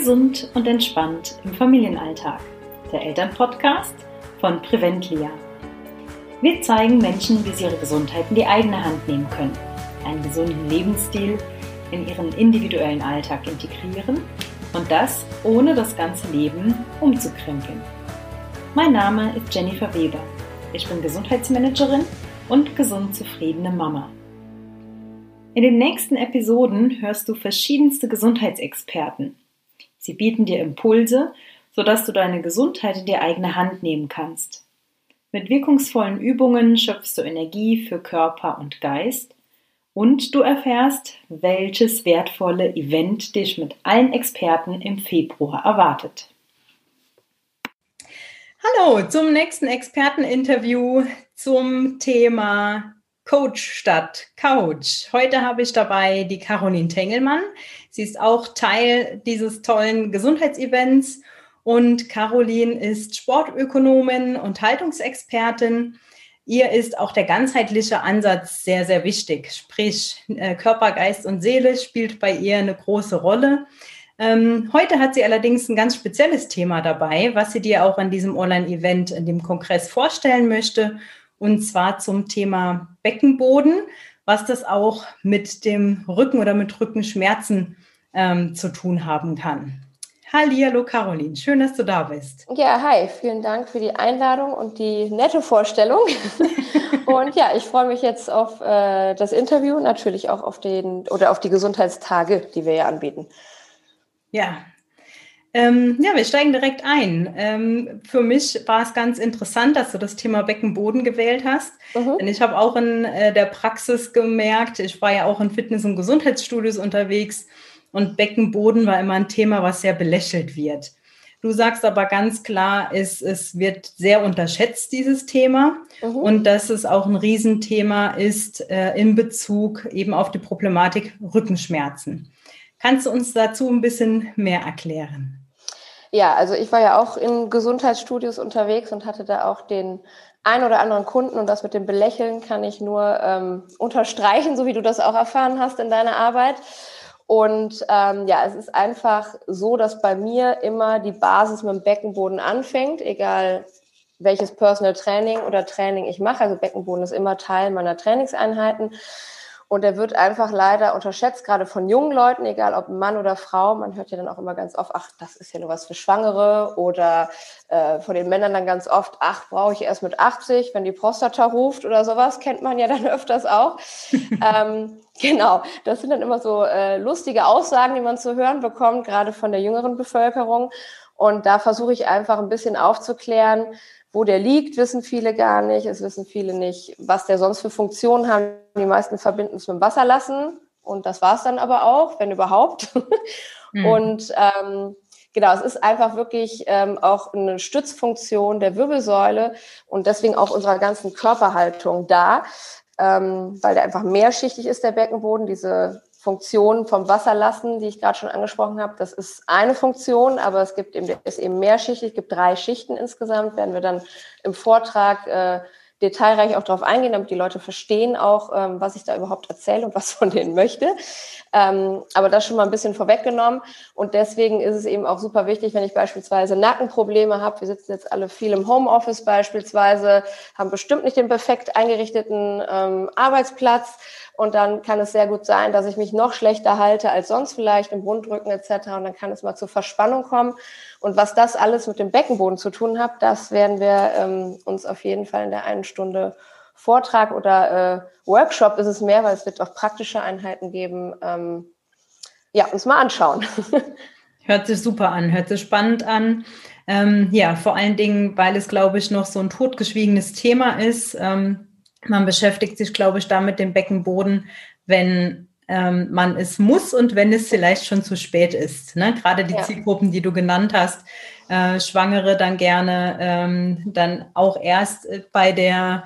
Gesund und entspannt im Familienalltag. Der Elternpodcast von Preventlia. Wir zeigen Menschen, wie sie ihre Gesundheit in die eigene Hand nehmen können, einen gesunden Lebensstil in ihren individuellen Alltag integrieren und das ohne das ganze Leben umzukrempeln. Mein Name ist Jennifer Weber. Ich bin Gesundheitsmanagerin und gesund zufriedene Mama. In den nächsten Episoden hörst du verschiedenste Gesundheitsexperten. Sie bieten dir Impulse, sodass du deine Gesundheit in die eigene Hand nehmen kannst. Mit wirkungsvollen Übungen schöpfst du Energie für Körper und Geist und du erfährst, welches wertvolle Event dich mit allen Experten im Februar erwartet. Hallo zum nächsten Experteninterview zum Thema Coach statt Couch. Heute habe ich dabei die Caroline Tengelmann. Sie ist auch Teil dieses tollen Gesundheitsevents und Caroline ist Sportökonomin und Haltungsexpertin. Ihr ist auch der ganzheitliche Ansatz sehr, sehr wichtig. Sprich, äh, Körper, Geist und Seele spielt bei ihr eine große Rolle. Ähm, heute hat sie allerdings ein ganz spezielles Thema dabei, was sie dir auch an diesem Online-Event, in dem Kongress vorstellen möchte und zwar zum Thema Beckenboden, was das auch mit dem Rücken oder mit Rückenschmerzen ähm, zu tun haben kann. Hallo Caroline, schön, dass du da bist. Ja, hi, vielen Dank für die Einladung und die nette Vorstellung. und ja, ich freue mich jetzt auf äh, das Interview, natürlich auch auf den oder auf die Gesundheitstage, die wir ja anbieten. Ja, ähm, ja, wir steigen direkt ein. Ähm, für mich war es ganz interessant, dass du das Thema Beckenboden gewählt hast. Mhm. Denn ich habe auch in äh, der Praxis gemerkt, ich war ja auch in Fitness- und Gesundheitsstudios unterwegs und Beckenboden war immer ein Thema, was sehr belächelt wird. Du sagst aber ganz klar, es, es wird sehr unterschätzt, dieses Thema, mhm. und dass es auch ein Riesenthema ist äh, in Bezug eben auf die Problematik Rückenschmerzen. Kannst du uns dazu ein bisschen mehr erklären? Ja, also ich war ja auch in Gesundheitsstudios unterwegs und hatte da auch den ein oder anderen Kunden und das mit dem Belächeln kann ich nur ähm, unterstreichen, so wie du das auch erfahren hast in deiner Arbeit. Und ähm, ja, es ist einfach so, dass bei mir immer die Basis mit dem Beckenboden anfängt, egal welches Personal Training oder Training ich mache. Also Beckenboden ist immer Teil meiner Trainingseinheiten. Und er wird einfach leider unterschätzt, gerade von jungen Leuten, egal ob Mann oder Frau. Man hört ja dann auch immer ganz oft, ach, das ist ja nur was für Schwangere. Oder äh, von den Männern dann ganz oft, ach, brauche ich erst mit 80, wenn die Prostata ruft oder sowas, kennt man ja dann öfters auch. ähm, genau, das sind dann immer so äh, lustige Aussagen, die man zu hören bekommt, gerade von der jüngeren Bevölkerung. Und da versuche ich einfach ein bisschen aufzuklären, wo der liegt, wissen viele gar nicht. Es wissen viele nicht, was der sonst für Funktionen hat. Die meisten verbinden es mit dem Wasser lassen. Und das war es dann aber auch, wenn überhaupt. Mhm. Und ähm, genau, es ist einfach wirklich ähm, auch eine Stützfunktion der Wirbelsäule und deswegen auch unserer ganzen Körperhaltung da, ähm, weil der einfach mehrschichtig ist, der Beckenboden. Diese Funktion vom Wasserlassen, die ich gerade schon angesprochen habe, das ist eine Funktion, aber es gibt eben, ist eben mehrschichtig, es gibt drei Schichten insgesamt, werden wir dann im Vortrag äh, detailreich auch darauf eingehen, damit die Leute verstehen auch, ähm, was ich da überhaupt erzähle und was von denen möchte. Ähm, aber das schon mal ein bisschen vorweggenommen. Und deswegen ist es eben auch super wichtig, wenn ich beispielsweise Nackenprobleme habe. Wir sitzen jetzt alle viel im Homeoffice beispielsweise, haben bestimmt nicht den perfekt eingerichteten ähm, Arbeitsplatz und dann kann es sehr gut sein, dass ich mich noch schlechter halte als sonst vielleicht im Rundrücken etc. Und dann kann es mal zur Verspannung kommen. Und was das alles mit dem Beckenboden zu tun hat, das werden wir ähm, uns auf jeden Fall in der einen Stunde Vortrag oder äh, Workshop ist es mehr, weil es wird auch praktische Einheiten geben. Ähm, ja, uns mal anschauen. Hört sich super an, hört sich spannend an. Ähm, ja, vor allen Dingen, weil es, glaube ich, noch so ein totgeschwiegenes Thema ist. Ähm, man beschäftigt sich, glaube ich, da mit dem Beckenboden, wenn ähm, man es muss und wenn es vielleicht schon zu spät ist. Ne? Gerade die ja. Zielgruppen, die du genannt hast, äh, Schwangere dann gerne, ähm, dann auch erst äh, bei der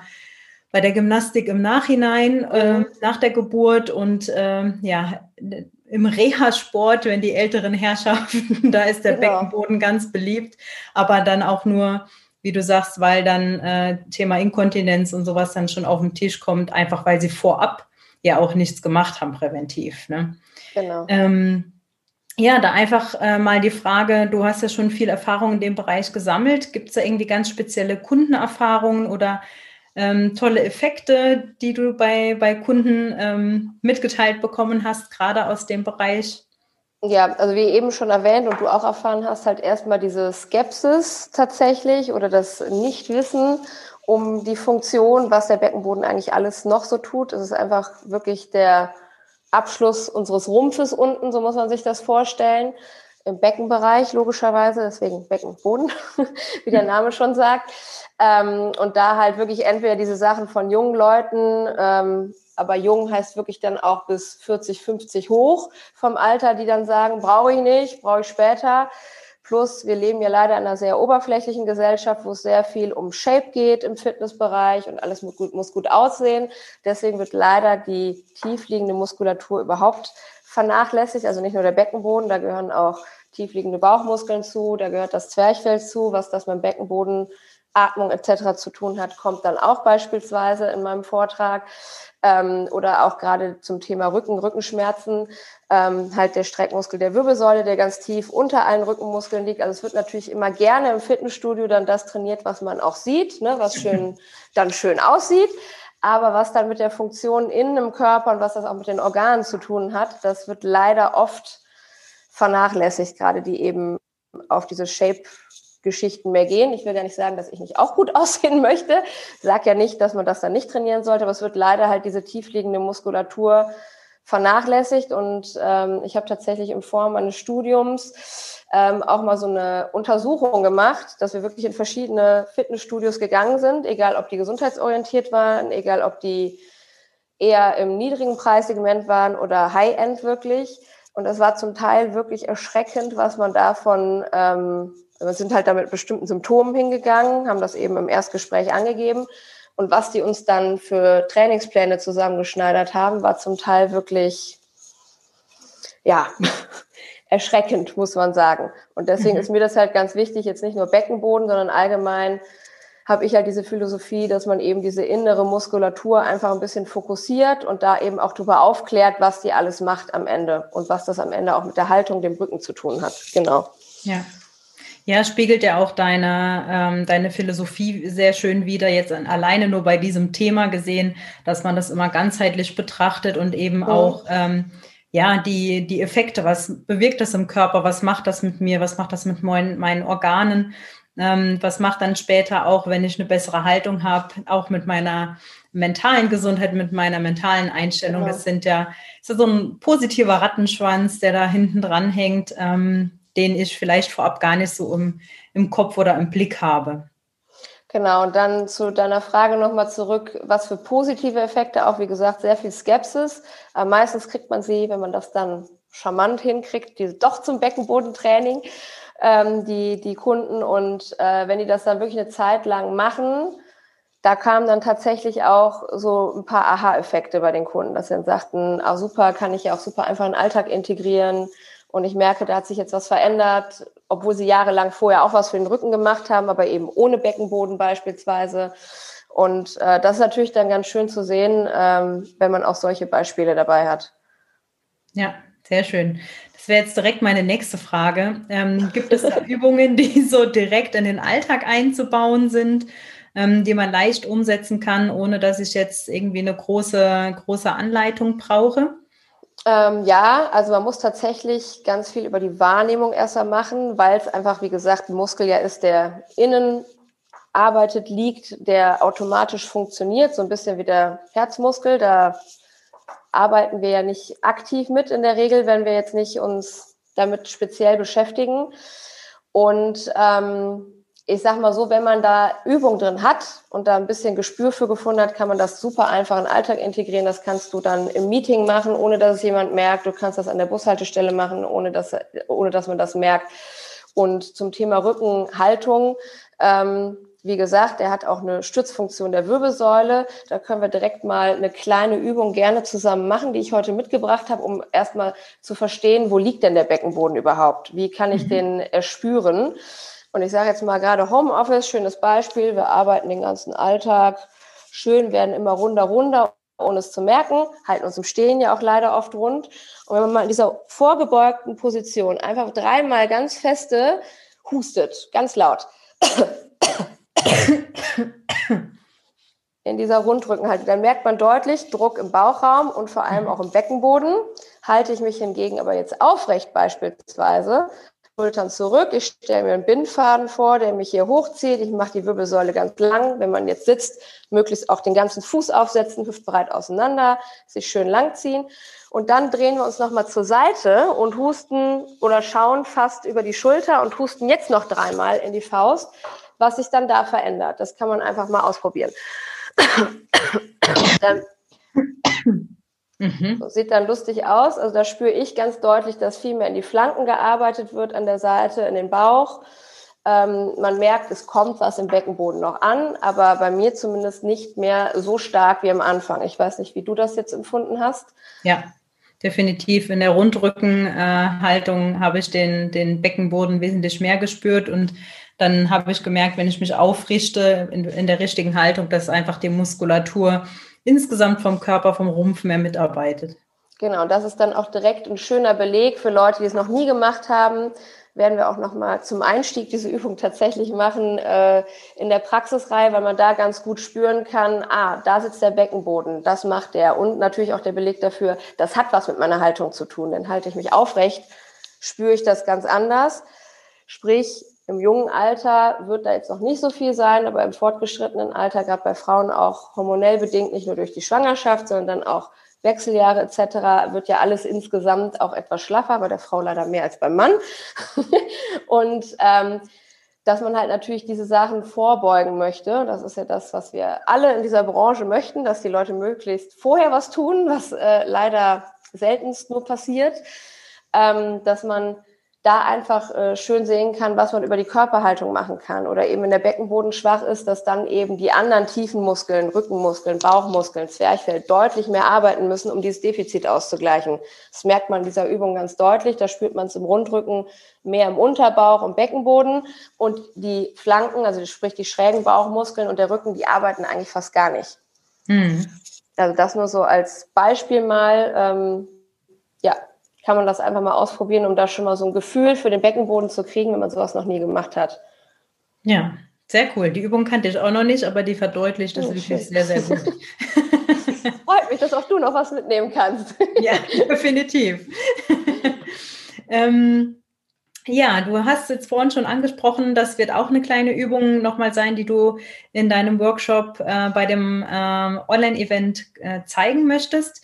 bei der Gymnastik im Nachhinein, äh, mhm. nach der Geburt und äh, ja, im Reha-Sport, wenn die älteren Herrschaften, da ist der genau. Beckenboden ganz beliebt, aber dann auch nur wie du sagst, weil dann äh, Thema Inkontinenz und sowas dann schon auf den Tisch kommt, einfach weil sie vorab ja auch nichts gemacht haben präventiv. Ne? Genau. Ähm, ja, da einfach äh, mal die Frage, du hast ja schon viel Erfahrung in dem Bereich gesammelt. Gibt es da irgendwie ganz spezielle Kundenerfahrungen oder ähm, tolle Effekte, die du bei, bei Kunden ähm, mitgeteilt bekommen hast, gerade aus dem Bereich? Ja, also wie eben schon erwähnt und du auch erfahren hast, halt erstmal diese Skepsis tatsächlich oder das Nichtwissen um die Funktion, was der Beckenboden eigentlich alles noch so tut. Es ist einfach wirklich der Abschluss unseres Rumpfes unten, so muss man sich das vorstellen. Im Beckenbereich logischerweise, deswegen Beckenboden, wie der Name schon sagt. Ähm, und da halt wirklich entweder diese Sachen von jungen Leuten, ähm, aber jung heißt wirklich dann auch bis 40, 50 hoch vom Alter, die dann sagen, brauche ich nicht, brauche ich später. Plus, wir leben ja leider in einer sehr oberflächlichen Gesellschaft, wo es sehr viel um Shape geht im Fitnessbereich und alles muss gut, muss gut aussehen. Deswegen wird leider die tiefliegende Muskulatur überhaupt vernachlässigt. Also nicht nur der Beckenboden, da gehören auch tiefliegende Bauchmuskeln zu, da gehört das Zwerchfell zu, was das mit dem Beckenboden, Atmung etc. zu tun hat, kommt dann auch beispielsweise in meinem Vortrag ähm, oder auch gerade zum Thema Rücken, Rückenschmerzen, ähm, halt der Streckmuskel der Wirbelsäule, der ganz tief unter allen Rückenmuskeln liegt. Also es wird natürlich immer gerne im Fitnessstudio dann das trainiert, was man auch sieht, ne, was schön dann schön aussieht. Aber was dann mit der Funktion in einem Körper und was das auch mit den Organen zu tun hat, das wird leider oft vernachlässigt, gerade die eben auf diese Shape Geschichten mehr gehen. Ich will gar nicht sagen, dass ich nicht auch gut aussehen möchte. Sage ja nicht, dass man das dann nicht trainieren sollte, aber es wird leider halt diese tiefliegende Muskulatur vernachlässigt. Und ähm, ich habe tatsächlich in Form meines Studiums ähm, auch mal so eine Untersuchung gemacht, dass wir wirklich in verschiedene Fitnessstudios gegangen sind, egal ob die gesundheitsorientiert waren, egal ob die eher im niedrigen Preissegment waren oder High-End wirklich. Und es war zum Teil wirklich erschreckend, was man davon ähm, wir sind halt da mit bestimmten Symptomen hingegangen, haben das eben im Erstgespräch angegeben. Und was die uns dann für Trainingspläne zusammengeschneidert haben, war zum Teil wirklich, ja, erschreckend, muss man sagen. Und deswegen mhm. ist mir das halt ganz wichtig, jetzt nicht nur Beckenboden, sondern allgemein habe ich halt diese Philosophie, dass man eben diese innere Muskulatur einfach ein bisschen fokussiert und da eben auch darüber aufklärt, was die alles macht am Ende und was das am Ende auch mit der Haltung, dem Rücken zu tun hat. Genau. Ja. Ja, spiegelt ja auch deine, ähm, deine Philosophie sehr schön wieder, jetzt alleine nur bei diesem Thema gesehen, dass man das immer ganzheitlich betrachtet und eben oh. auch ähm, ja, die, die Effekte, was bewirkt das im Körper, was macht das mit mir, was macht das mit meinen, meinen Organen, ähm, was macht dann später auch, wenn ich eine bessere Haltung habe, auch mit meiner mentalen Gesundheit, mit meiner mentalen Einstellung. Genau. Das sind ja, ist ja so ein positiver Rattenschwanz, der da hinten dran hängt. Ähm, den ich vielleicht vorab gar nicht so im, im Kopf oder im Blick habe. Genau, und dann zu deiner Frage nochmal zurück, was für positive Effekte, auch wie gesagt, sehr viel Skepsis. Aber meistens kriegt man sie, wenn man das dann charmant hinkriegt, die doch zum Beckenbodentraining, ähm, die, die Kunden. Und äh, wenn die das dann wirklich eine Zeit lang machen, da kamen dann tatsächlich auch so ein paar Aha-Effekte bei den Kunden, dass sie dann sagten, ah super, kann ich ja auch super einfach in den Alltag integrieren. Und ich merke, da hat sich jetzt was verändert, obwohl sie jahrelang vorher auch was für den Rücken gemacht haben, aber eben ohne Beckenboden beispielsweise. Und äh, das ist natürlich dann ganz schön zu sehen, ähm, wenn man auch solche Beispiele dabei hat. Ja, sehr schön. Das wäre jetzt direkt meine nächste Frage. Ähm, gibt es da Übungen, die so direkt in den Alltag einzubauen sind, ähm, die man leicht umsetzen kann, ohne dass ich jetzt irgendwie eine große, große Anleitung brauche? Ähm, ja, also man muss tatsächlich ganz viel über die Wahrnehmung erstmal machen, weil es einfach, wie gesagt, ein Muskel ja ist, der innen arbeitet, liegt, der automatisch funktioniert, so ein bisschen wie der Herzmuskel. Da arbeiten wir ja nicht aktiv mit in der Regel, wenn wir jetzt nicht uns damit speziell beschäftigen. Und ähm, ich sag mal so, wenn man da Übung drin hat und da ein bisschen Gespür für gefunden hat, kann man das super einfach in den Alltag integrieren. Das kannst du dann im Meeting machen, ohne dass es jemand merkt. Du kannst das an der Bushaltestelle machen, ohne dass, ohne dass man das merkt. Und zum Thema Rückenhaltung, ähm, wie gesagt, er hat auch eine Stützfunktion der Wirbelsäule. Da können wir direkt mal eine kleine Übung gerne zusammen machen, die ich heute mitgebracht habe, um erstmal zu verstehen, wo liegt denn der Beckenboden überhaupt? Wie kann ich mhm. den erspüren? Und ich sage jetzt mal gerade Homeoffice, schönes Beispiel. Wir arbeiten den ganzen Alltag schön, werden immer runder, runder ohne es zu merken, halten uns im Stehen ja auch leider oft rund. Und wenn man mal in dieser vorgebeugten Position einfach dreimal ganz feste hustet, ganz laut. In dieser Rundrückenhaltung, dann merkt man deutlich Druck im Bauchraum und vor allem auch im Beckenboden. Halte ich mich hingegen aber jetzt aufrecht beispielsweise, Schultern zurück. Ich stelle mir einen Bindfaden vor, der mich hier hochzieht. Ich mache die Wirbelsäule ganz lang. Wenn man jetzt sitzt, möglichst auch den ganzen Fuß aufsetzen, hüftbreit auseinander, sich schön lang ziehen. Und dann drehen wir uns nochmal zur Seite und husten oder schauen fast über die Schulter und husten jetzt noch dreimal in die Faust, was sich dann da verändert. Das kann man einfach mal ausprobieren. dann Mhm. So, sieht dann lustig aus. Also da spüre ich ganz deutlich, dass viel mehr in die Flanken gearbeitet wird, an der Seite, in den Bauch. Ähm, man merkt, es kommt was im Beckenboden noch an, aber bei mir zumindest nicht mehr so stark wie am Anfang. Ich weiß nicht, wie du das jetzt empfunden hast. Ja, definitiv. In der Rundrückenhaltung äh, habe ich den, den Beckenboden wesentlich mehr gespürt und dann habe ich gemerkt, wenn ich mich aufrichte in, in der richtigen Haltung, dass einfach die Muskulatur insgesamt vom Körper, vom Rumpf mehr mitarbeitet. Genau, das ist dann auch direkt ein schöner Beleg für Leute, die es noch nie gemacht haben. Werden wir auch noch mal zum Einstieg diese Übung tatsächlich machen äh, in der Praxisreihe, weil man da ganz gut spüren kann, ah, da sitzt der Beckenboden, das macht der. Und natürlich auch der Beleg dafür, das hat was mit meiner Haltung zu tun. Denn halte ich mich aufrecht, spüre ich das ganz anders. Sprich, im jungen Alter wird da jetzt noch nicht so viel sein, aber im fortgeschrittenen Alter, gerade bei Frauen auch hormonell bedingt, nicht nur durch die Schwangerschaft, sondern dann auch Wechseljahre etc., wird ja alles insgesamt auch etwas schlaffer, bei der Frau leider mehr als beim Mann. und ähm, dass man halt natürlich diese Sachen vorbeugen möchte. Das ist ja das, was wir alle in dieser Branche möchten, dass die Leute möglichst vorher was tun, was äh, leider seltenst nur passiert. Ähm, dass man da einfach äh, schön sehen kann, was man über die Körperhaltung machen kann. Oder eben, wenn der Beckenboden schwach ist, dass dann eben die anderen tiefen Muskeln, Rückenmuskeln, Bauchmuskeln, Zwerchfell deutlich mehr arbeiten müssen, um dieses Defizit auszugleichen. Das merkt man in dieser Übung ganz deutlich. Da spürt man es im Rundrücken mehr im Unterbauch und Beckenboden. Und die Flanken, also sprich die schrägen Bauchmuskeln und der Rücken, die arbeiten eigentlich fast gar nicht. Mhm. Also das nur so als Beispiel mal. Ähm, ja, kann man das einfach mal ausprobieren, um da schon mal so ein Gefühl für den Beckenboden zu kriegen, wenn man sowas noch nie gemacht hat. Ja, sehr cool. Die Übung kannte ich auch noch nicht, aber die verdeutlicht das oh, wirklich sehr, sehr gut. Freut mich, dass auch du noch was mitnehmen kannst. ja, definitiv. ähm, ja, du hast jetzt vorhin schon angesprochen, das wird auch eine kleine Übung nochmal sein, die du in deinem Workshop äh, bei dem ähm, Online-Event äh, zeigen möchtest.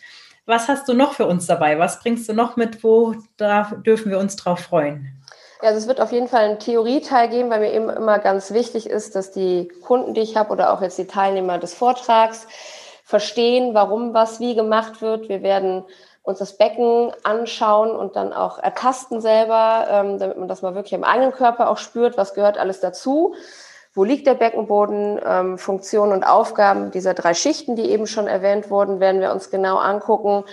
Was hast du noch für uns dabei? Was bringst du noch mit? Wo da dürfen wir uns drauf freuen? Ja, also es wird auf jeden Fall einen Theorieteil geben, weil mir eben immer ganz wichtig ist, dass die Kunden, die ich habe oder auch jetzt die Teilnehmer des Vortrags verstehen, warum was wie gemacht wird. Wir werden uns das Becken anschauen und dann auch ertasten selber, ähm, damit man das mal wirklich im eigenen Körper auch spürt, was gehört alles dazu wo liegt der Beckenboden, ähm, Funktionen und Aufgaben dieser drei Schichten, die eben schon erwähnt wurden, werden wir uns genau angucken,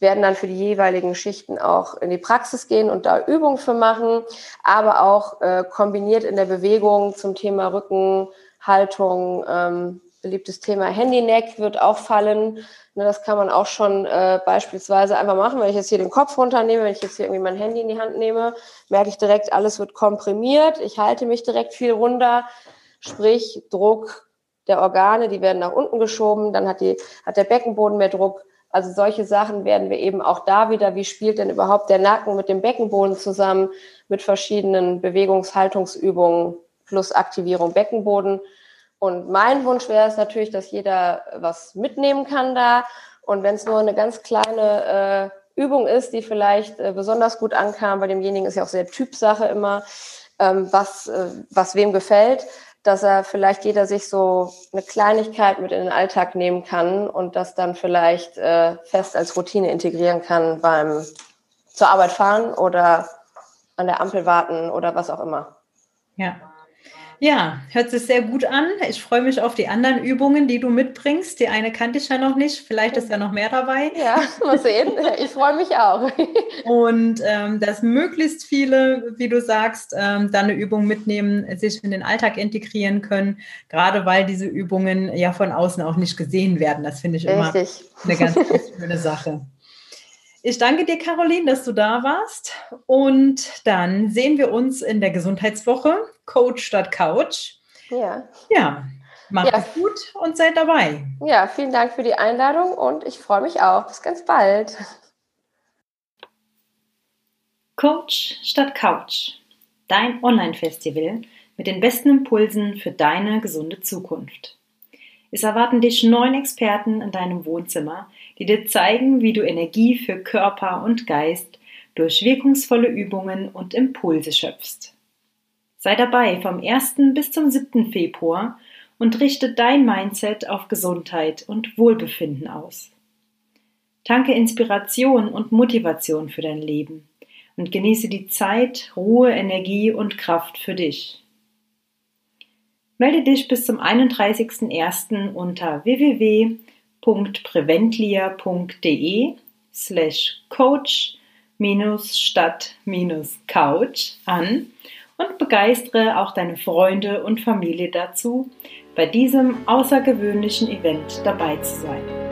werden dann für die jeweiligen Schichten auch in die Praxis gehen und da Übungen für machen, aber auch äh, kombiniert in der Bewegung zum Thema Rückenhaltung, ähm, beliebtes Thema Handy-Neck wird auch fallen. Ne, das kann man auch schon äh, beispielsweise einfach machen. Wenn ich jetzt hier den Kopf runternehme, wenn ich jetzt hier irgendwie mein Handy in die Hand nehme, merke ich direkt, alles wird komprimiert. Ich halte mich direkt viel runter sprich Druck der Organe, die werden nach unten geschoben, dann hat, die, hat der Beckenboden mehr Druck. Also solche Sachen werden wir eben auch da wieder, wie spielt denn überhaupt der Nacken mit dem Beckenboden zusammen, mit verschiedenen Bewegungshaltungsübungen plus Aktivierung Beckenboden. Und mein Wunsch wäre es natürlich, dass jeder was mitnehmen kann da. Und wenn es nur eine ganz kleine äh, Übung ist, die vielleicht äh, besonders gut ankam, bei demjenigen ist ja auch sehr Typsache immer, ähm, was, äh, was wem gefällt dass er vielleicht jeder sich so eine Kleinigkeit mit in den Alltag nehmen kann und das dann vielleicht äh, fest als Routine integrieren kann beim zur Arbeit fahren oder an der Ampel warten oder was auch immer. Ja. Ja, hört sich sehr gut an. Ich freue mich auf die anderen Übungen, die du mitbringst. Die eine kannte ich ja noch nicht. Vielleicht ist ja noch mehr dabei. Ja, mal sehen. Ich freue mich auch. Und ähm, dass möglichst viele, wie du sagst, ähm, dann eine Übung mitnehmen, sich in den Alltag integrieren können. Gerade weil diese Übungen ja von außen auch nicht gesehen werden. Das finde ich immer Richtig. eine ganz, ganz schöne Sache. Ich danke dir, Caroline, dass du da warst. Und dann sehen wir uns in der Gesundheitswoche, Coach statt Couch. Ja. Ja, macht ja. es gut und seid dabei. Ja, vielen Dank für die Einladung und ich freue mich auch. Bis ganz bald. Coach statt Couch. Dein Online-Festival mit den besten Impulsen für deine gesunde Zukunft. Es erwarten dich neun Experten in deinem Wohnzimmer, die dir zeigen, wie du Energie für Körper und Geist durch wirkungsvolle Übungen und Impulse schöpfst. Sei dabei vom 1. bis zum 7. Februar und richte dein Mindset auf Gesundheit und Wohlbefinden aus. Tanke Inspiration und Motivation für dein Leben und genieße die Zeit, Ruhe, Energie und Kraft für dich. Melde dich bis zum 31.01. unter www.preventlia.de slash coach statt couch an und begeistere auch deine Freunde und Familie dazu, bei diesem außergewöhnlichen Event dabei zu sein.